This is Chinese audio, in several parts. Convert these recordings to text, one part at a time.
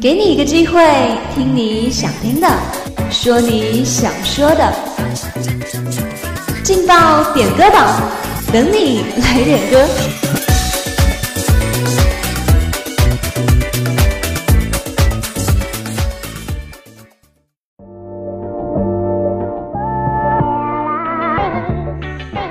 给你一个机会，听你想听的，说你想说的，劲爆点歌榜，等你来点歌。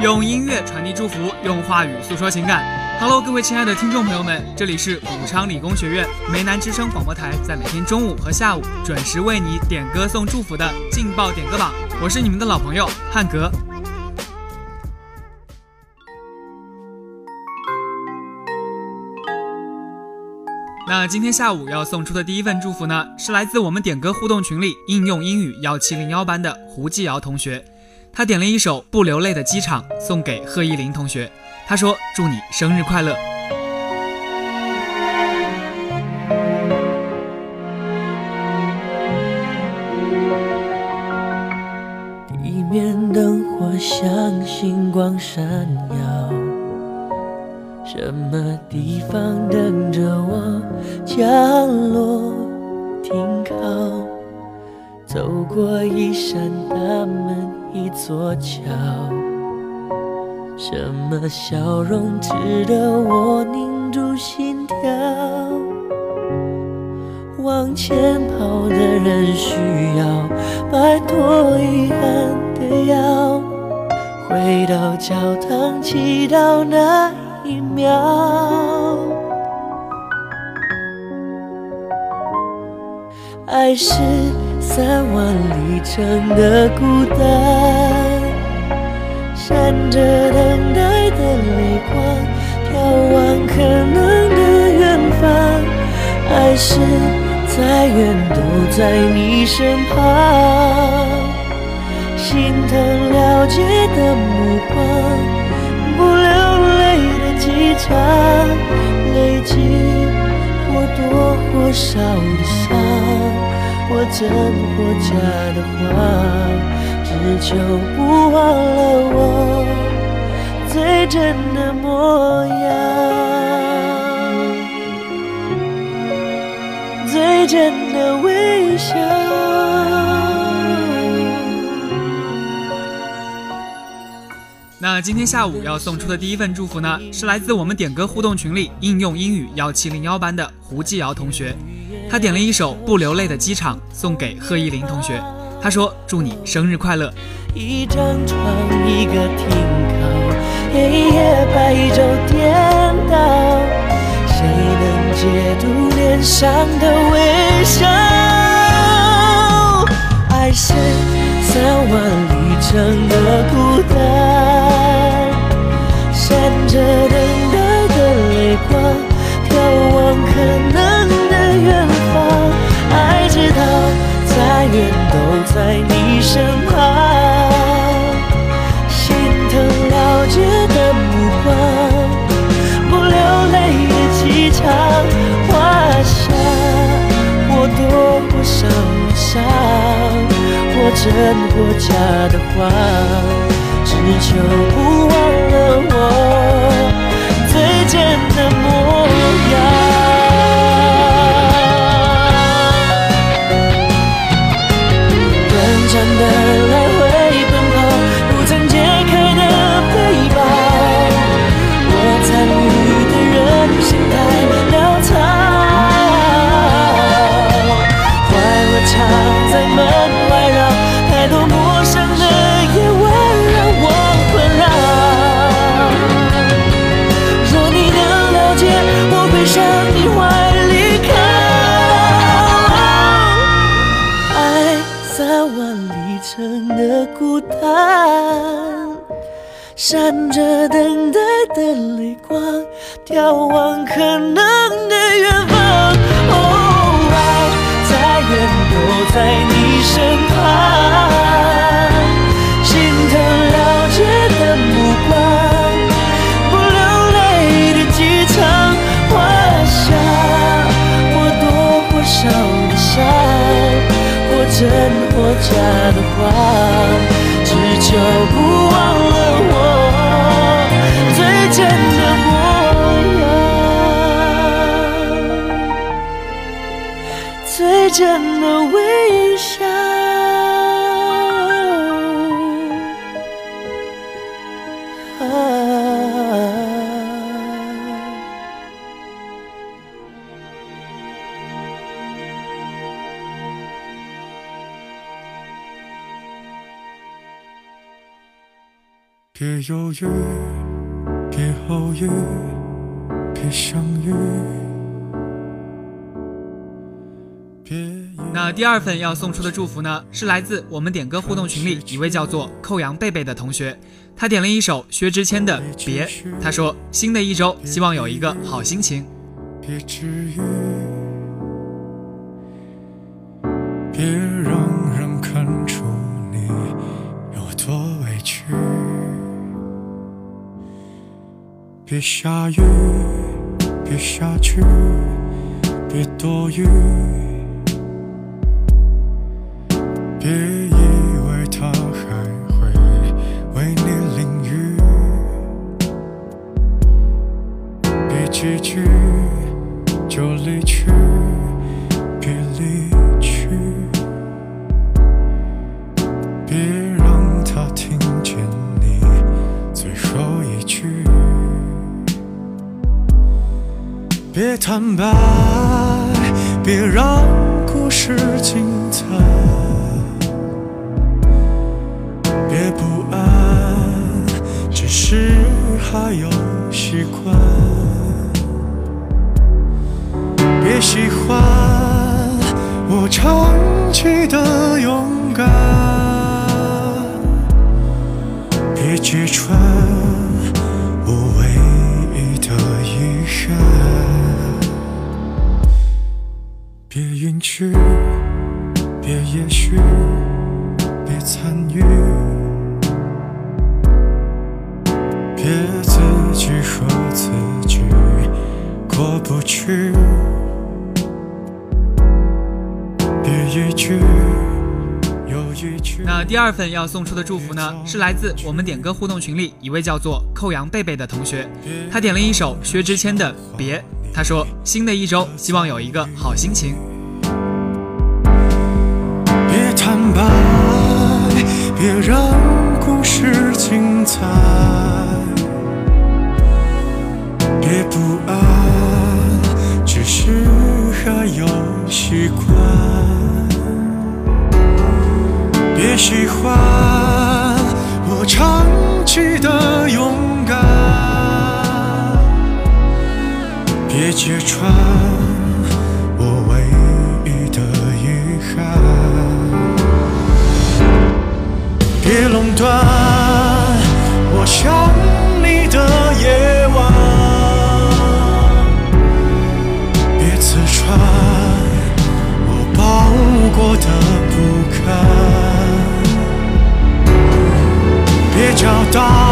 用音乐传递祝福，用话语诉说情感。Hello，各位亲爱的听众朋友们，这里是武昌理工学院梅南之声广播台，在每天中午和下午准时为你点歌送祝福的劲爆点歌榜，我是你们的老朋友汉格。那今天下午要送出的第一份祝福呢，是来自我们点歌互动群里应用英语幺七零幺班的胡继尧同学。他点了一首《不流泪的机场》送给贺依林同学，他说：“祝你生日快乐。”地面灯火像星光闪耀，什么地方等着我降落停靠？走过一扇大门。一座桥，什么笑容值得我凝住心跳？往前跑的人需要摆脱遗憾的药，回到教堂祈祷那一秒。爱是。三万里程的孤单，闪着等待的泪光，眺望可能的远方。爱是再远都在你身旁，心疼了解的目光，不流泪的机场，累积或多或少的伤。或真或假的谎，只求不忘了我最真的模样，最真的微笑。那今天下午要送出的第一份祝福呢，是来自我们点歌互动群里应用英语幺七零幺班的胡继尧同学。他点了一首《不流泪的机场》送给贺一林同学，他说：“祝你生日快乐。”一张床，一个停靠，黑夜白昼颠倒，谁能解读脸上的微笑？爱是三万里程的孤单，闪着等待的泪光，眺望可能的。远方，爱知道再远在你身旁。心疼了解的目光，不流泪的机场，画下或多或少的伤，或真或假的话，只求不忘了我最真的模样。向你怀里靠，爱在万里城。的孤单，闪着等待的泪光，眺望可能的远方。哦，爱再远都在你身的话只求不忘了我最真的模样。最真的微笑别犹豫，别后悔，别相遇。那第二份要送出的祝福呢，是来自我们点歌互动群里一位叫做寇阳贝贝的同学，他点了一首薛之谦的《别》，他说新的一周希望有一个好心情。别治愈，别让别下雨，别下去，别多余，别以为他还会为你淋雨，别结局坦白，别让故事精彩，别不安，只是还有习惯。别喜欢我长期的勇敢，别揭穿去，别也许，别参与，别自己和自己过不去，别一句。那第二份要送出的祝福呢，是来自我们点歌互动群里一位叫做寇阳贝贝的同学，他点了一首薛之谦的《别》。他说：“新的一周，希望有一个好心情。别让故事精彩，别不安，只是还有习惯。别喜欢我长期的勇敢。”别揭穿找到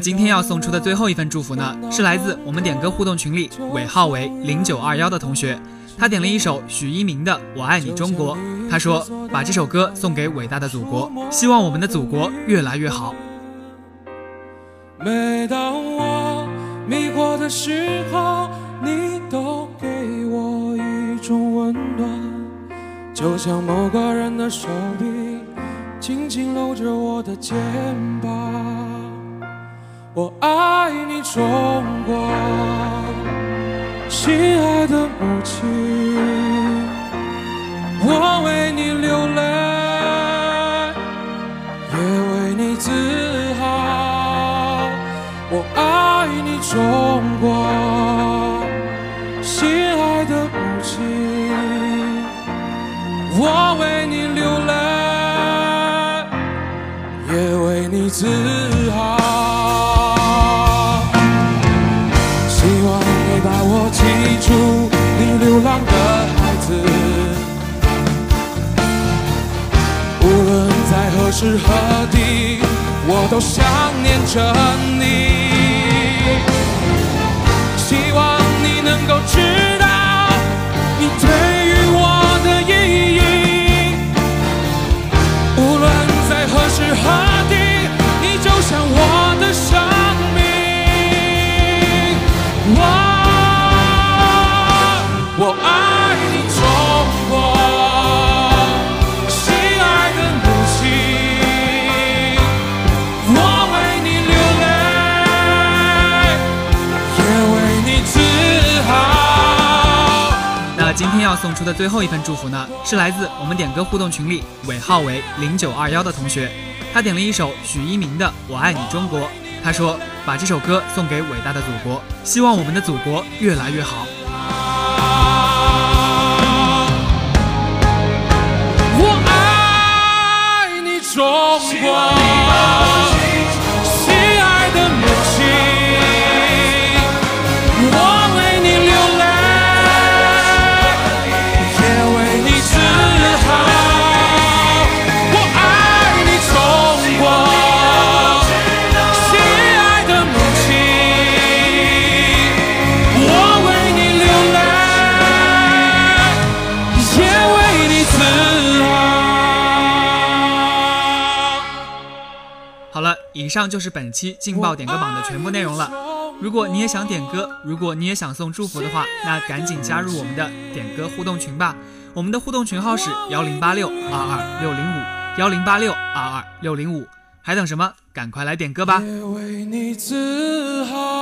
今天要送出的最后一份祝福呢，是来自我们点歌互动群里尾号为零九二幺的同学，他点了一首许一鸣的《我爱你中国》，他说把这首歌送给伟大的祖国，希望我们的祖国越来越好。每当我迷惑的时候，你都给我一种温暖，就像某个人的手臂轻轻搂着我的肩膀。我爱你中国心爱的母亲我为你流泪也为你自豪我爱你中国心爱的母亲我为你流泪也为你自豪。是何地，我都想念着你。要送出的最后一份祝福呢，是来自我们点歌互动群里尾号为零九二幺的同学，他点了一首许一鸣的《我爱你中国》，他说把这首歌送给伟大的祖国，希望我们的祖国越来越好。我爱你，中国，以上就是本期劲爆点歌榜的全部内容了。如果你也想点歌，如果你也想送祝福的话，那赶紧加入我们的点歌互动群吧。我们的互动群号是幺零八六二二六零五幺零八六二二六零五，还等什么？赶快来点歌吧！也为你自豪。